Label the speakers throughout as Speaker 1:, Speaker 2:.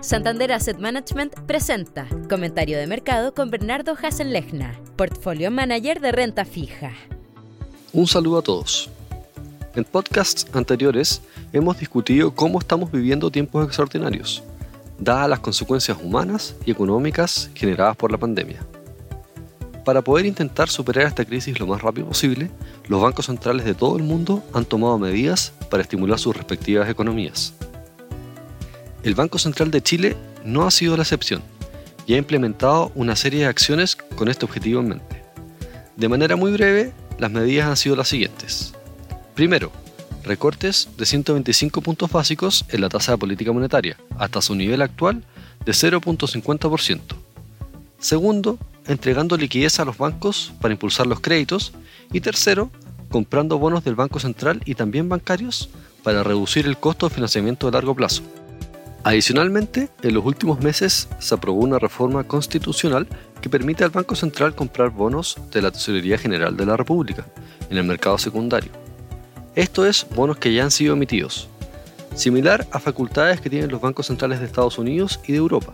Speaker 1: Santander Asset Management presenta Comentario de Mercado con Bernardo Hasenlechna, Portfolio Manager de Renta Fija.
Speaker 2: Un saludo a todos. En podcasts anteriores hemos discutido cómo estamos viviendo tiempos extraordinarios, dadas las consecuencias humanas y económicas generadas por la pandemia. Para poder intentar superar esta crisis lo más rápido posible, los bancos centrales de todo el mundo han tomado medidas para estimular sus respectivas economías. El Banco Central de Chile no ha sido la excepción y ha implementado una serie de acciones con este objetivo en mente. De manera muy breve, las medidas han sido las siguientes. Primero, recortes de 125 puntos básicos en la tasa de política monetaria, hasta su nivel actual de 0.50%. Segundo, entregando liquidez a los bancos para impulsar los créditos. Y tercero, comprando bonos del Banco Central y también bancarios para reducir el costo de financiamiento de largo plazo. Adicionalmente, en los últimos meses se aprobó una reforma constitucional que permite al Banco Central comprar bonos de la Tesorería General de la República en el mercado secundario. Esto es bonos que ya han sido emitidos, similar a facultades que tienen los bancos centrales de Estados Unidos y de Europa.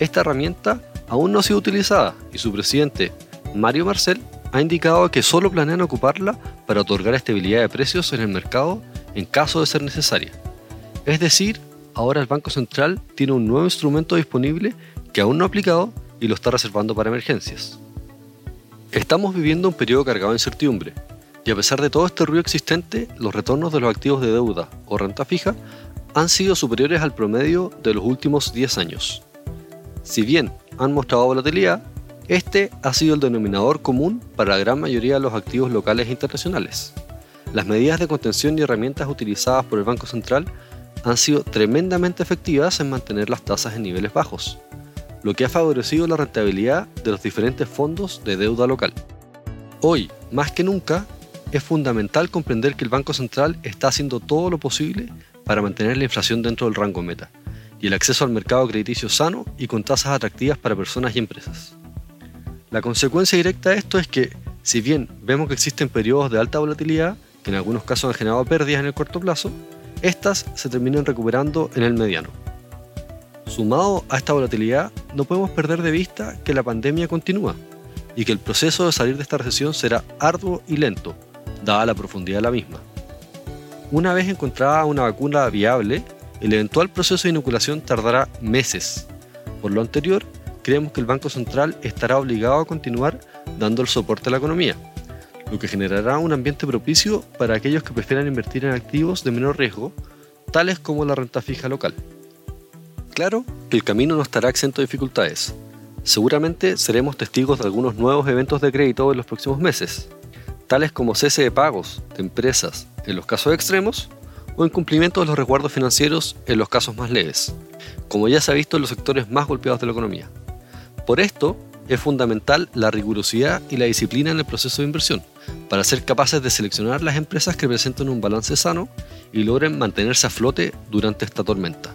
Speaker 2: Esta herramienta aún no ha sido utilizada y su presidente, Mario Marcel, ha indicado que solo planean ocuparla para otorgar estabilidad de precios en el mercado en caso de ser necesaria. Es decir, ahora el Banco Central tiene un nuevo instrumento disponible que aún no ha aplicado y lo está reservando para emergencias. Estamos viviendo un periodo cargado de incertidumbre, y a pesar de todo este ruido existente, los retornos de los activos de deuda o renta fija han sido superiores al promedio de los últimos 10 años. Si bien han mostrado volatilidad, este ha sido el denominador común para la gran mayoría de los activos locales e internacionales. Las medidas de contención y herramientas utilizadas por el Banco Central han sido tremendamente efectivas en mantener las tasas en niveles bajos, lo que ha favorecido la rentabilidad de los diferentes fondos de deuda local. Hoy, más que nunca, es fundamental comprender que el Banco Central está haciendo todo lo posible para mantener la inflación dentro del rango meta y el acceso al mercado crediticio sano y con tasas atractivas para personas y empresas. La consecuencia directa de esto es que, si bien vemos que existen periodos de alta volatilidad, que en algunos casos han generado pérdidas en el corto plazo, estas se terminan recuperando en el mediano. Sumado a esta volatilidad, no podemos perder de vista que la pandemia continúa y que el proceso de salir de esta recesión será arduo y lento, dada la profundidad de la misma. Una vez encontrada una vacuna viable, el eventual proceso de inoculación tardará meses. Por lo anterior, creemos que el Banco Central estará obligado a continuar dando el soporte a la economía, lo que generará un ambiente propicio para aquellos que prefieran invertir en activos de menor riesgo, tales como la renta fija local. Claro que el camino no estará exento de dificultades. Seguramente seremos testigos de algunos nuevos eventos de crédito en los próximos meses, tales como cese de pagos de empresas en los casos extremos o incumplimiento de los resguardos financieros en los casos más leves, como ya se ha visto en los sectores más golpeados de la economía. Por esto, es fundamental la rigurosidad y la disciplina en el proceso de inversión, para ser capaces de seleccionar las empresas que presenten un balance sano y logren mantenerse a flote durante esta tormenta.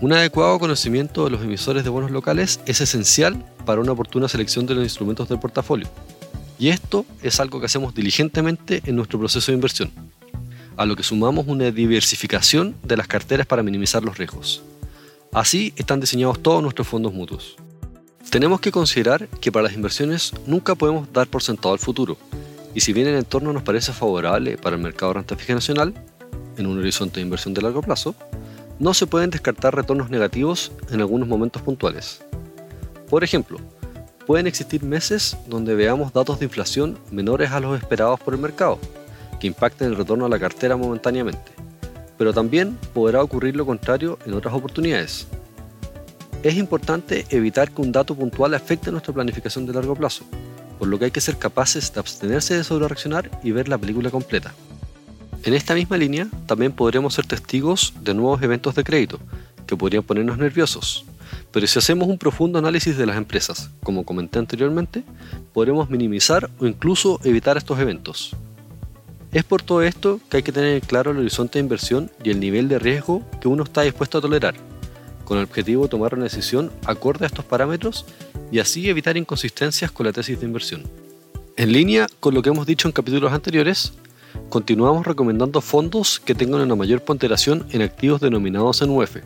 Speaker 2: Un adecuado conocimiento de los emisores de bonos locales es esencial para una oportuna selección de los instrumentos del portafolio, y esto es algo que hacemos diligentemente en nuestro proceso de inversión, a lo que sumamos una diversificación de las carteras para minimizar los riesgos. Así están diseñados todos nuestros fondos mutuos. Tenemos que considerar que para las inversiones nunca podemos dar por sentado el futuro, y si bien el entorno nos parece favorable para el mercado de renta fija nacional, en un horizonte de inversión de largo plazo, no se pueden descartar retornos negativos en algunos momentos puntuales. Por ejemplo, pueden existir meses donde veamos datos de inflación menores a los esperados por el mercado, que impacten el retorno a la cartera momentáneamente, pero también podrá ocurrir lo contrario en otras oportunidades, es importante evitar que un dato puntual afecte nuestra planificación de largo plazo, por lo que hay que ser capaces de abstenerse de sobrereaccionar y ver la película completa. En esta misma línea, también podremos ser testigos de nuevos eventos de crédito, que podrían ponernos nerviosos. Pero si hacemos un profundo análisis de las empresas, como comenté anteriormente, podremos minimizar o incluso evitar estos eventos. Es por todo esto que hay que tener claro el horizonte de inversión y el nivel de riesgo que uno está dispuesto a tolerar, con el objetivo de tomar una decisión acorde a estos parámetros y así evitar inconsistencias con la tesis de inversión. En línea con lo que hemos dicho en capítulos anteriores, continuamos recomendando fondos que tengan una mayor ponderación en activos denominados en UF,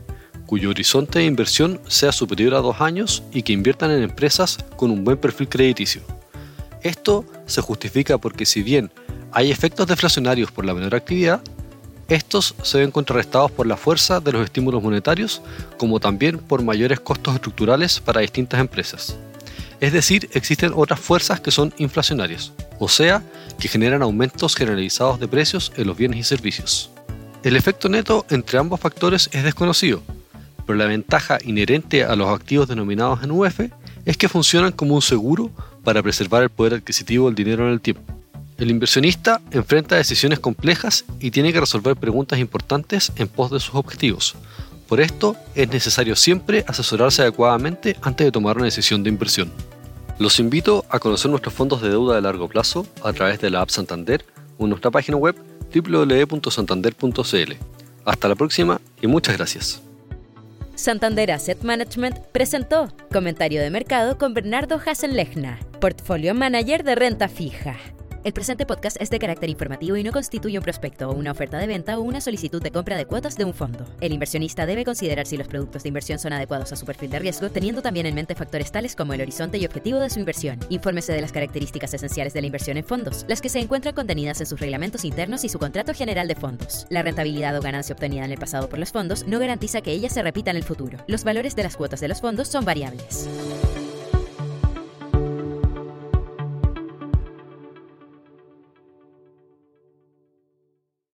Speaker 2: cuyo horizonte de inversión sea superior a dos años y que inviertan en empresas con un buen perfil crediticio. Esto se justifica porque si bien hay efectos deflacionarios por la menor actividad, estos se ven contrarrestados por la fuerza de los estímulos monetarios, como también por mayores costos estructurales para distintas empresas. Es decir, existen otras fuerzas que son inflacionarias, o sea, que generan aumentos generalizados de precios en los bienes y servicios. El efecto neto entre ambos factores es desconocido, pero la ventaja inherente a los activos denominados en UF es que funcionan como un seguro para preservar el poder adquisitivo del dinero en el tiempo. El inversionista enfrenta decisiones complejas y tiene que resolver preguntas importantes en pos de sus objetivos. Por esto, es necesario siempre asesorarse adecuadamente antes de tomar una decisión de inversión. Los invito a conocer nuestros fondos de deuda de largo plazo a través de la app Santander o nuestra página web www.santander.cl. Hasta la próxima y muchas gracias.
Speaker 1: Santander Asset Management presentó Comentario de Mercado con Bernardo Hassenlechner, Portfolio Manager de Renta Fija. El presente podcast es de carácter informativo y no constituye un prospecto, una oferta de venta o una solicitud de compra de cuotas de un fondo. El inversionista debe considerar si los productos de inversión son adecuados a su perfil de riesgo, teniendo también en mente factores tales como el horizonte y objetivo de su inversión. Infórmese de las características esenciales de la inversión en fondos, las que se encuentran contenidas en sus reglamentos internos y su contrato general de fondos. La rentabilidad o ganancia obtenida en el pasado por los fondos no garantiza que ella se repita en el futuro. Los valores de las cuotas de los fondos son variables.